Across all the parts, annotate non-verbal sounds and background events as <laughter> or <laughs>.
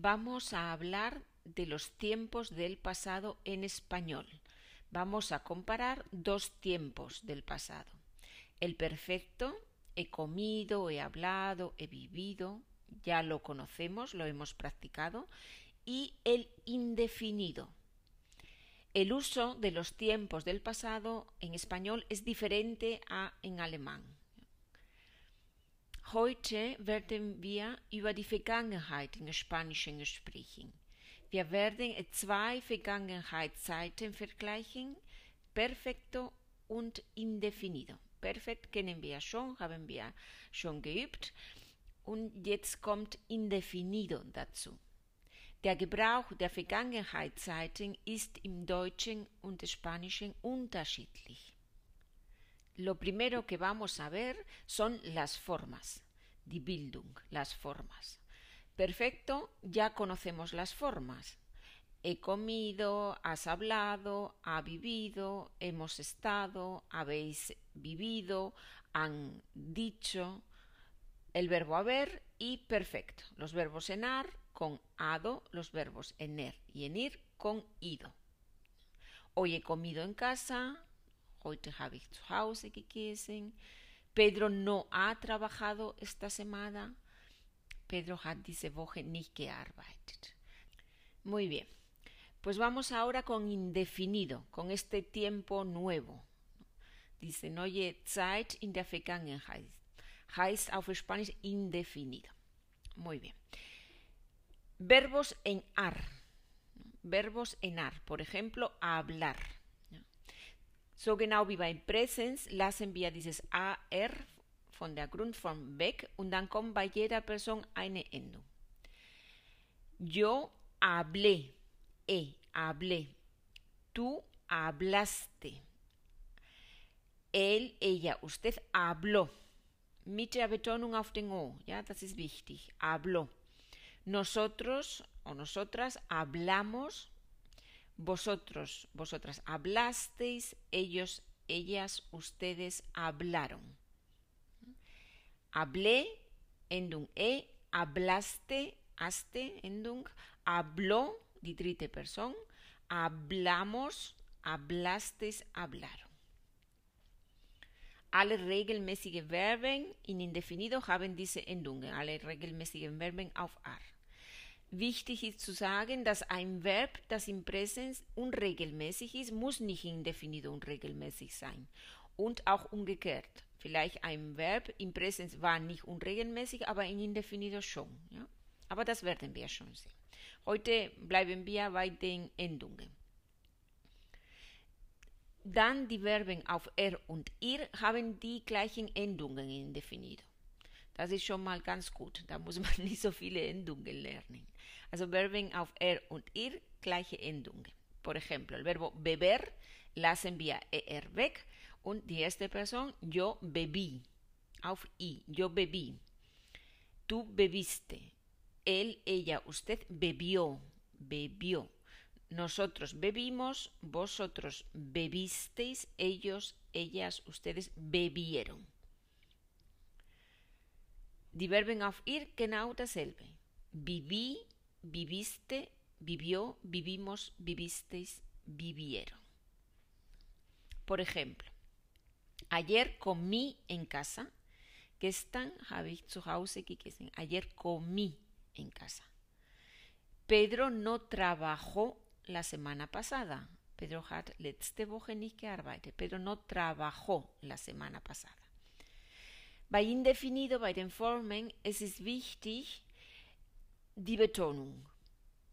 vamos a hablar de los tiempos del pasado en español. Vamos a comparar dos tiempos del pasado. El perfecto, he comido, he hablado, he vivido, ya lo conocemos, lo hemos practicado, y el indefinido. El uso de los tiempos del pasado en español es diferente a en alemán. Heute werden wir über die Vergangenheit in Spanischen sprechen. Wir werden zwei Vergangenheitszeiten vergleichen, perfecto und indefinido. Perfekt kennen wir schon, haben wir schon geübt. Und jetzt kommt indefinido dazu. Der Gebrauch der Vergangenheitszeiten ist im Deutschen und Spanischen unterschiedlich. Lo primero que vamos a ver son las formas, die Bildung, las formas. Perfecto, ya conocemos las formas. He comido, has hablado, ha vivido, hemos estado, habéis vivido, han dicho, el verbo haber y perfecto. Los verbos enar con ado, los verbos ener y enir con ido. Hoy he comido en casa, Heute habe ich zu Hause gegessen. Pedro no ha trabajado esta semana. Pedro hat diese Woche nicht gearbeitet. Muy bien. Pues vamos ahora con indefinido, con este tiempo nuevo. Dice neue Zeit in der Vergangenheit. Heißt auf Spanisch indefinido. Muy bien. Verbos en ar. Verbos en ar. Por ejemplo, hablar. So genau wie beim Präsens lassen wir dieses AR von der Grundform weg und dann kommt bei jeder Person eine Endung. Yo hablé, e hablé. Tú hablaste. Él, ella, usted habló. Mit der Betonung auf den O, ja, das ist wichtig. Habló. Nosotros o nosotras hablamos vosotros, vosotras hablasteis, ellos, ellas, ustedes hablaron. Hablé, endung e, hablaste, haste, endung, habló, die dritte Person, hablamos, hablasteis, hablaron. Alle regelmäßige Verben in indefinido haben diese Endungen, alle regelmäßigen Verben auf ar. Wichtig ist zu sagen, dass ein Verb, das im Präsens unregelmäßig ist, muss nicht indefinido unregelmäßig sein. Und auch umgekehrt. Vielleicht ein Verb im Präsens war nicht unregelmäßig, aber in indefinido schon. Ja? Aber das werden wir schon sehen. Heute bleiben wir bei den Endungen. Dann die Verben auf er und ihr haben die gleichen Endungen in indefinido. Das ist schon mal ganz gut. Da muss <laughs> man nicht so viele Endungen lernen. Also Verben auf er und ihr gleiche Endungen. Por ejemplo, el verbo beber lassen wir er weg und die erste Person yo bebí. Auf i, yo bebí. Tú bebiste. Él, ella, usted bebió. Bebió. Nosotros bebimos, vosotros bebisteis, ellos, ellas, ustedes bebieron. Die Verben auf genau dasselbe. Viví, viviste, vivió, vivimos, vivisteis, vivieron. Por ejemplo, ayer comí en casa. Gestern habe ich zu Hause gegessen. Ayer comí en casa. Pedro no trabajó la semana pasada. Pedro hat letzte Woche nicht gearbeitet. Pedro no trabajó la semana pasada. Bei indefinido, bei den Formen, es ist wichtig die Betonung.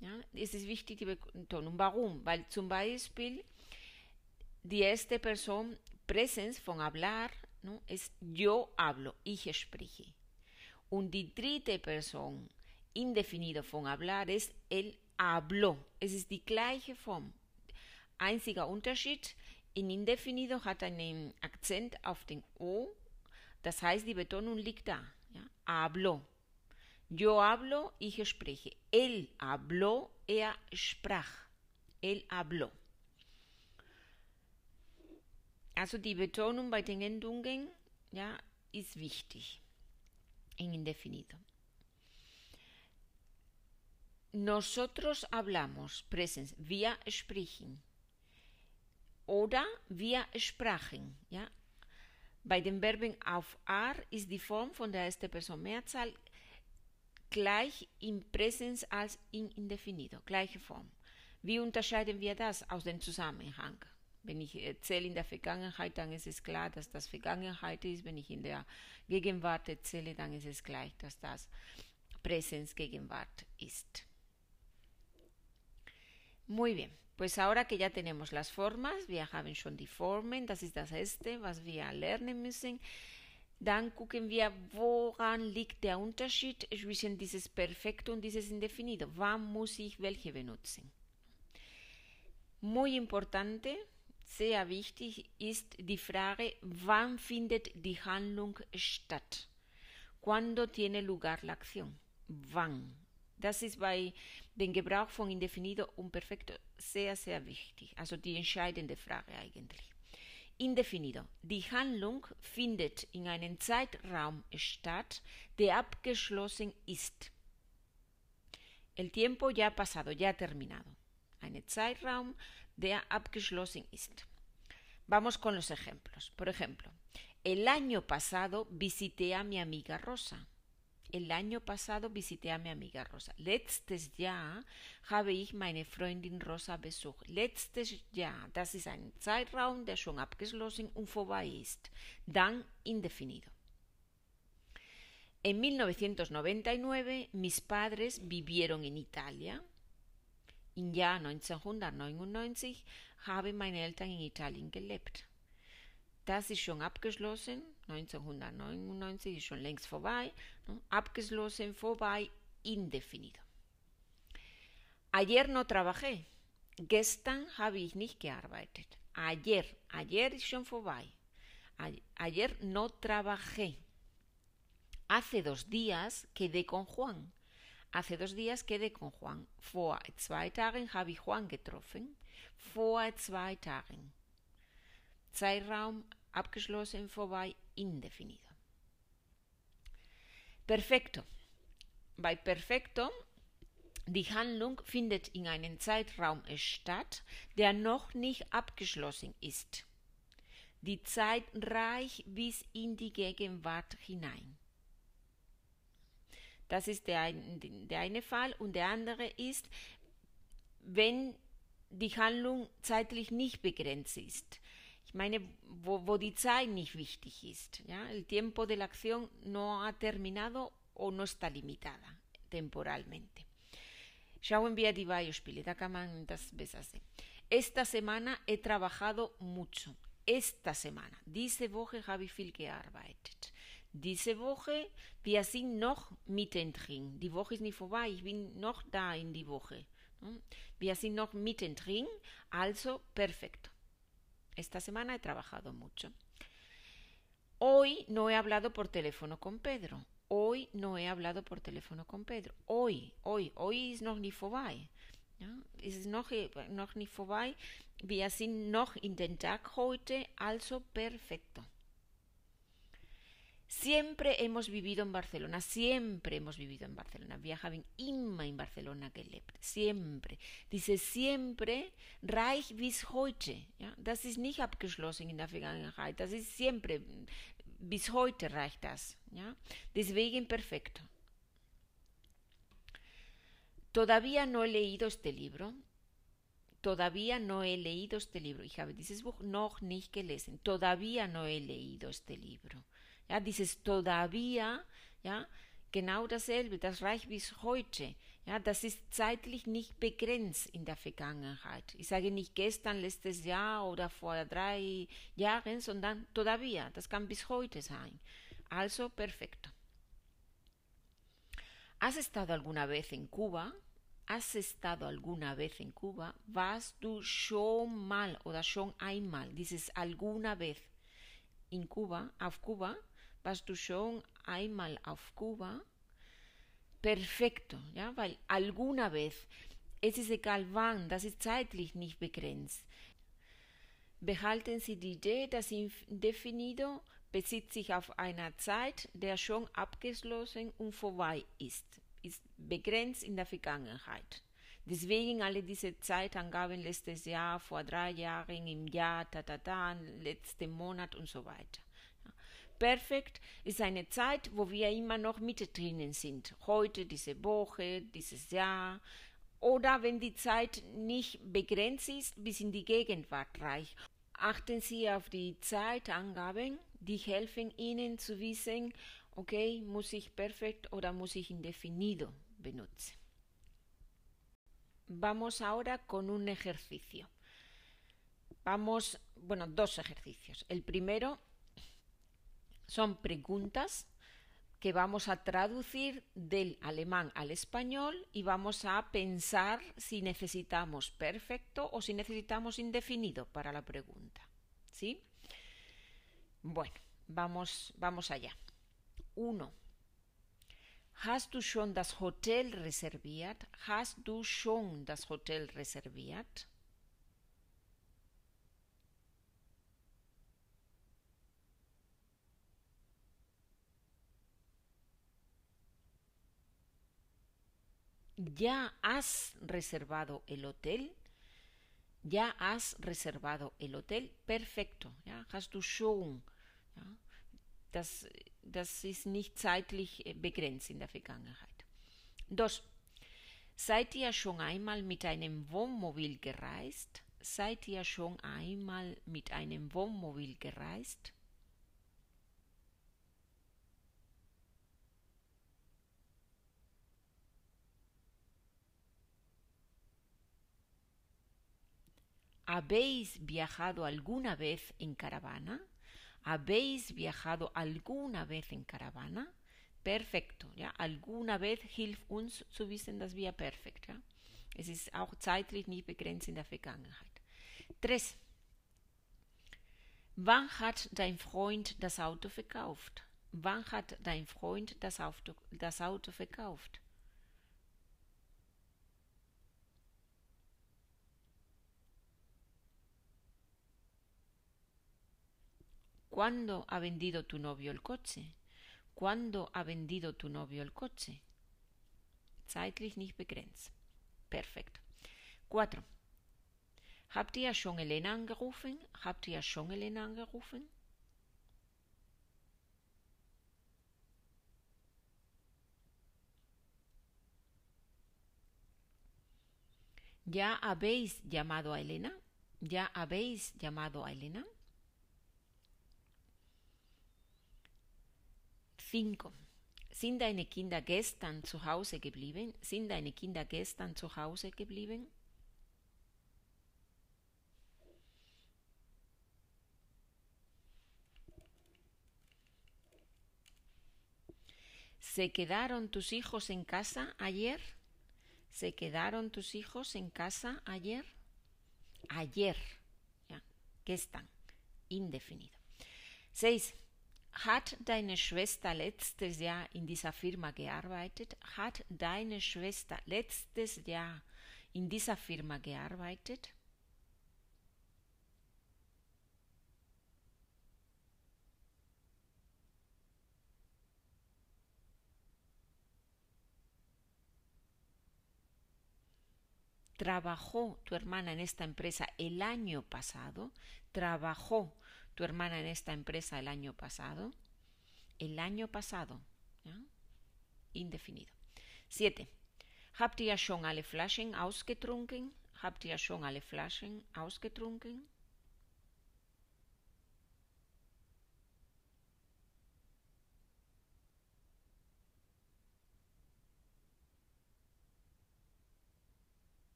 Ja, es ist wichtig die Betonung. Warum? Weil zum Beispiel die erste Person Präsens von hablar ¿no? ist yo hablo, ich spreche. Und die dritte Person indefinido von hablar ist él habló. Es ist die gleiche Form. Einziger Unterschied, in indefinido hat einen Akzent auf den O das heißt, die Betonung liegt da. Ja? Habló. Yo hablo, ich spreche. Él habló, er sprach. Él habló. Also die Betonung bei den Endungen ja, ist wichtig. In indefinido. nosotros hablamos, Präsens, wir sprechen. Oder wir sprachen, ja. Bei den Verben auf ar ist die Form von der ersten Person Mehrzahl gleich im Präsens als im Indefinido, gleiche Form. Wie unterscheiden wir das aus dem Zusammenhang? Wenn ich erzähle in der Vergangenheit, dann ist es klar, dass das Vergangenheit ist. Wenn ich in der Gegenwart erzähle, dann ist es gleich, dass das Präsens Gegenwart ist. Muy bien, pues ahora que ya tenemos las formas, wir haben schon die Formen, das ist das erste, was wir lernen müssen. Dann gucken wir, woran liegt der Unterschied zwischen dieses Perfekto und dieses Indefinido. Wann muss ich welche benutzen? Muy importante, sehr wichtig ist die Frage, wann findet die Handlung statt? ¿Cuándo tiene lugar la acción? Wann? Das ist bei dem Gebrauch von Indefinido und Perfekto sehr, sehr wichtig. Also die entscheidende Frage eigentlich. Indefinido. Die Handlung findet in einem Zeitraum statt, der abgeschlossen ist. El tiempo ya ha pasado, ya ha terminado. Ein Zeitraum, der abgeschlossen ist. Vamos con los ejemplos. Por ejemplo, el año pasado visité a mi amiga Rosa. El año pasado visité a mi amiga Rosa. Letztes Jahr habe ich meine Freundin Rosa besucht. Letztes Jahr, das ist ein Zeitraum, der schon abgeschlossen und vorbei ist. Dann indefinido. En 1999 mis padres vivieron en Italia. Im Jahr 1999 haben meine Eltern in Italien gelebt. Das ist schon abgeschlossen. 1999 ist schon längst vorbei. Abgeschlossen, vorbei, indefinido. Ayer no trabajé. Gestern habe ich nicht gearbeitet. Ayer, ayer ist schon vorbei. Ayer no trabajé. Hace dos días quedé con Juan. Hace dos días quedé con Juan. Vor zwei Tagen habe ich Juan getroffen. Vor zwei Tagen. Zeitraum abgeschlossen, vorbei, indefinido. Perfekto. Bei Perfekto, die Handlung findet in einem Zeitraum statt, der noch nicht abgeschlossen ist. Die Zeit reicht bis in die Gegenwart hinein. Das ist der, der eine Fall. Und der andere ist, wenn die Handlung zeitlich nicht begrenzt ist. Meine, wo, wo die Zeit nicht wichtig ist. El tiempo de la acción no ha terminado o no está limitada temporalmente. Schauen wir die Beispiele, da kann man das besser sehen. Esta semana he trabajado mucho. Esta semana. Diese Woche habe ich viel gearbeitet. Diese Woche, wir sind noch mittendrin. Die Woche ist nicht vorbei, ich bin noch da in die Woche. Wir sind noch mittendrin, also perfecto. Esta semana he trabajado mucho. Hoy no he hablado por teléfono con Pedro. Hoy no he hablado por teléfono con Pedro. Hoy, hoy, hoy ist noch nicht vorbei. Es noch, noch nicht vorbei. Wir sind noch in den Tag heute, also perfecto. Siempre hemos vivido en Barcelona, siempre hemos vivido en Barcelona. Wir haben immer in Barcelona gelebt, siempre. Diese siempre reich bis heute. Ja? Das ist nicht abgeschlossen in der Vergangenheit, das ist siempre. Bis heute reicht das. Ja? Deswegen perfecto. Todavía no he leído este libro. Todavía no he leído este libro. Ich habe dieses Buch noch nicht gelesen. Todavía no he leído este libro. Ja, dieses todavía, ja, genau dasselbe, das reicht bis heute. Ja, das ist zeitlich nicht begrenzt in der Vergangenheit. Ich sage nicht gestern, letztes Jahr oder vor drei Jahren, sondern todavía, das kann bis heute sein. Also perfecto. ¿Has estado alguna vez en Cuba? ¿Has estado alguna vez en Cuba? Warst du schon mal oder schon einmal? Dieses alguna vez in Cuba, auf Cuba, warst du schon einmal auf Kuba? Perfekto, ja, weil alguna vez, es ist egal wann, das ist zeitlich nicht begrenzt. Behalten Sie die Idee, das Indefinido bezieht sich auf eine Zeit, der schon abgeschlossen und vorbei ist. ist begrenzt in der Vergangenheit. Deswegen alle diese Zeitangaben letztes Jahr, vor drei Jahren, im Jahr, ta, ta, ta, letzten Monat und so weiter. Perfekt ist eine Zeit, wo wir immer noch mittendrin sind. Heute, diese Woche, dieses Jahr. Oder wenn die Zeit nicht begrenzt ist, bis in die Gegenwart reicht. Achten Sie auf die Zeitangaben, die helfen Ihnen zu wissen, okay, muss ich perfekt oder muss ich indefinido benutzen. Vamos ahora con un ejercicio. Vamos, bueno, dos ejercicios. El primero son preguntas que vamos a traducir del alemán al español y vamos a pensar si necesitamos perfecto o si necesitamos indefinido para la pregunta. ¿Sí? Bueno, vamos, vamos allá. Uno. Hast du schon das Hotel reserviert? Hast du schon das Hotel reserviert? ¿Ya has reservado el hotel? ¿Ya has reservado el hotel? Perfekto. Ja? Hast du schon. Ja? Das, das ist nicht zeitlich begrenzt in der Vergangenheit. Dos. Seid ihr schon einmal mit einem Wohnmobil gereist? Seid ihr schon einmal mit einem Wohnmobil gereist? ¿Habéis viajado alguna vez en caravana? ¿Habéis viajado alguna vez en caravana? Perfekto, ja. Alguna vez hilft uns zu wissen, dass wir perfekt, ja. Es ist auch zeitlich nicht begrenzt in der Vergangenheit. Tres. Wann hat dein Freund das Auto verkauft? Wann hat dein Freund das Auto, das Auto verkauft? ¿Cuándo ha vendido tu novio el coche? ¿Cuándo ha vendido tu novio el coche? Zeitlich nicht begrenzt. Perfekt. 4. Habt ihr schon Elena angerufen? Habt ihr schon Elena angerufen? ¿Ya habéis llamado a Elena? ¿Ya habéis llamado a Elena? 5. Sind deine Kinder gestern zu Hause geblieben? Sind deine Kinder gestern zu Hause geblieben? ¿Se quedaron tus hijos en casa ayer? ¿Se quedaron tus hijos en casa ayer? Ayer. Ja, gestern. Indefinido. 6. Hat deine Schwester letztes Jahr in dieser Firma gearbeitet? Hat deine Schwester letztes Jahr in dieser Firma gearbeitet? ¿Trabajó tu hermana en esta empresa el año pasado? ¿Trabajó tu hermana en esta empresa el año pasado? El año pasado. Indefinido. 7. Habt ihr schon alle Flaschen ausgetrunken? Habt ihr schon alle Flaschen ausgetrunken?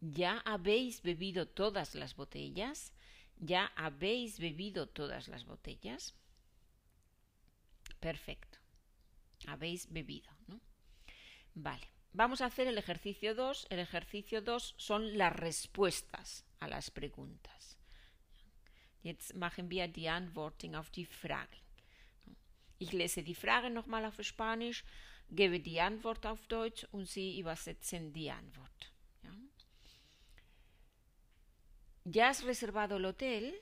¿Ya habéis bebido todas las botellas? ¿Ya habéis bebido todas las botellas? Perfecto. Habéis bebido, ¿no? Vale. Vamos a hacer el ejercicio 2. El ejercicio 2 son las respuestas a las preguntas. Jetzt machen wir die Antworten auf die Fragen. Ich lese die Frage nochmal auf Spanisch, gebe die Antwort auf Deutsch und Sie übersetzen die Antwort. Ja? ¿Ya has reservado el hotel?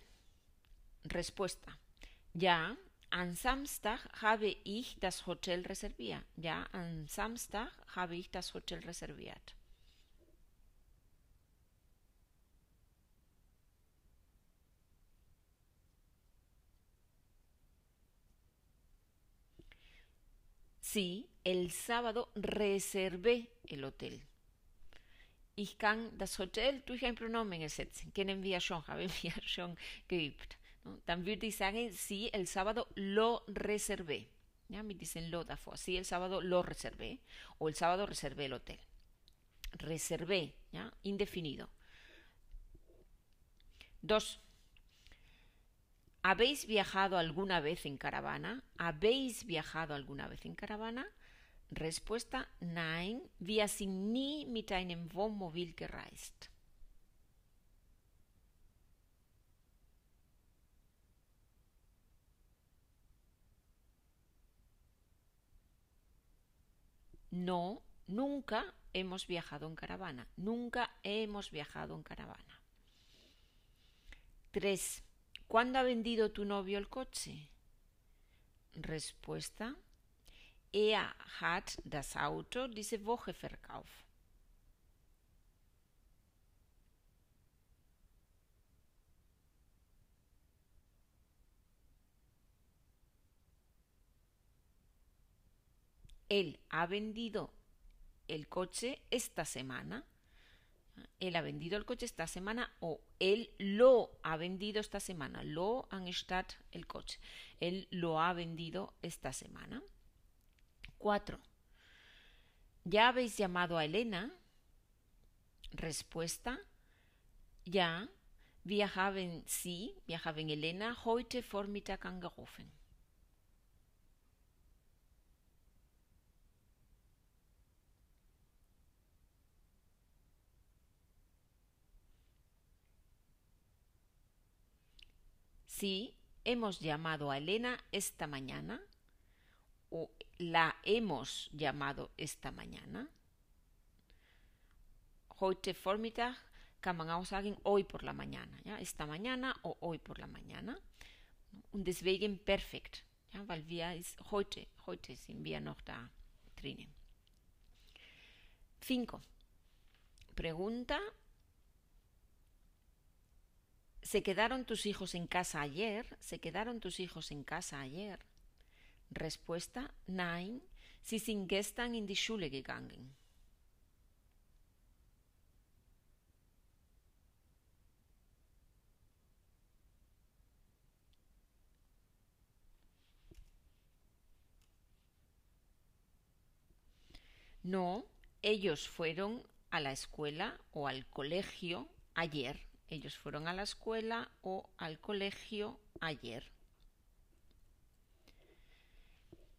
Respuesta. Ya. am Samstag habe ich das Hotel reserviert. Ja, am Samstag habe ich das Hotel reserviert. Sí, el sábado reservé el hotel. Ich kann das Hotel durch ein Pronomen ersetzen. Kennen wir schon, haben wir schon geübt. Dann würde ich sagen, sí, el sábado lo reservé. ¿Ya? Me dicen lo davor. Sí, el sábado lo reservé. O el sábado reservé el hotel. Reservé. Indefinido. Dos. ¿Habéis viajado alguna vez en caravana? ¿Habéis viajado alguna vez en caravana? Respuesta: Nein, wir sind mit einem Wohnmobil gereist. No, nunca hemos viajado en caravana. Nunca hemos viajado en caravana. 3. ¿Cuándo ha vendido tu novio el coche? Respuesta. Er hat das Auto diese Woche verkauft. Él ha vendido el coche esta semana. Él ha vendido el coche esta semana o él lo ha vendido esta semana. Lo anstatt el coche. Él lo ha vendido esta semana. 4. ¿Ya habéis llamado a Elena? Respuesta. Ja, wir haben sie, wir haben Elena heute Vormittag angerufen. Sí, hemos llamado a Elena esta mañana o la hemos llamado esta mañana. Heute Vormittag kann man auch sagen hoy por la mañana, ja, esta mañana o hoy por la mañana. Und deswegen perfekt, ja, weil wir ist heute, heute sind wir noch da drinnen. 5. Pregunta ¿Se quedaron tus hijos en casa ayer? ¿Se quedaron tus hijos en casa ayer? Respuesta: Nein, sie sind gestern in die Schule gegangen. No, ellos fueron a la escuela o al colegio ayer. Ellos fueron a la escuela o al colegio ayer.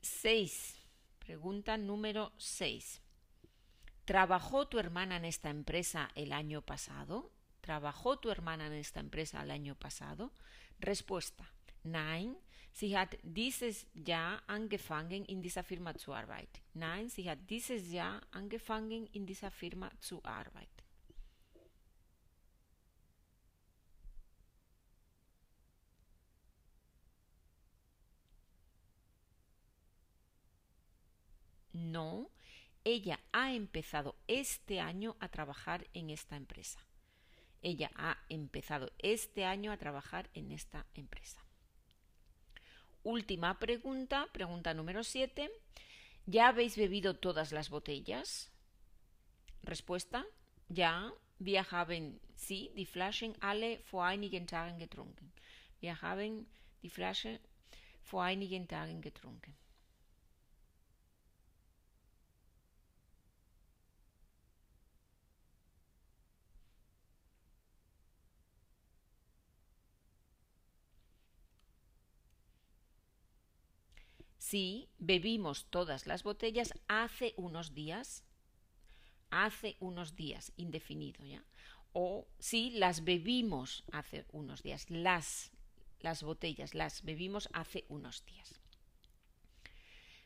6. Pregunta número 6. ¿Trabajó tu hermana en esta empresa el año pasado? ¿Trabajó tu hermana en esta empresa el año pasado? Respuesta. Nein, sie hat dieses Jahr angefangen in dieser Firma zu arbeiten. Nein, sie hat dieses Jahr angefangen in dieser Firma zu arbeiten. No, ella ha empezado este año a trabajar en esta empresa. Ella ha empezado este año a trabajar en esta empresa. Última pregunta, pregunta número 7. ¿Ya habéis bebido todas las botellas? Respuesta: Ja, wir haben sie, die Flaschen, alle vor einigen Tagen getrunken. Wir haben die Flasche vor einigen Tagen getrunken. Sí, bebimos todas las botellas hace unos días. Hace unos días, indefinido ya. O sí, las bebimos hace unos días. Las, las botellas, las bebimos hace unos días.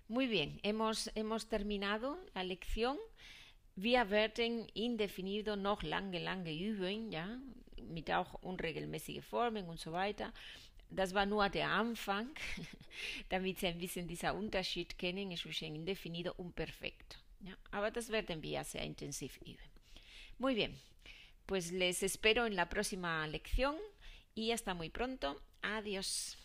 Muy bien, hemos, hemos terminado la lección. Wir werden indefinido noch lange, lange üben, ja, mit auch unregelmäßige Formen und so. Das war nur der Anfang, <laughs> damit Sie ein bisschen dieser Unterschied kennen zwischen indefinido und perfecto. Aber das werden wir sehr intensiv üben. Muy bien, pues les espero en la próxima lección y hasta muy pronto. Adiós.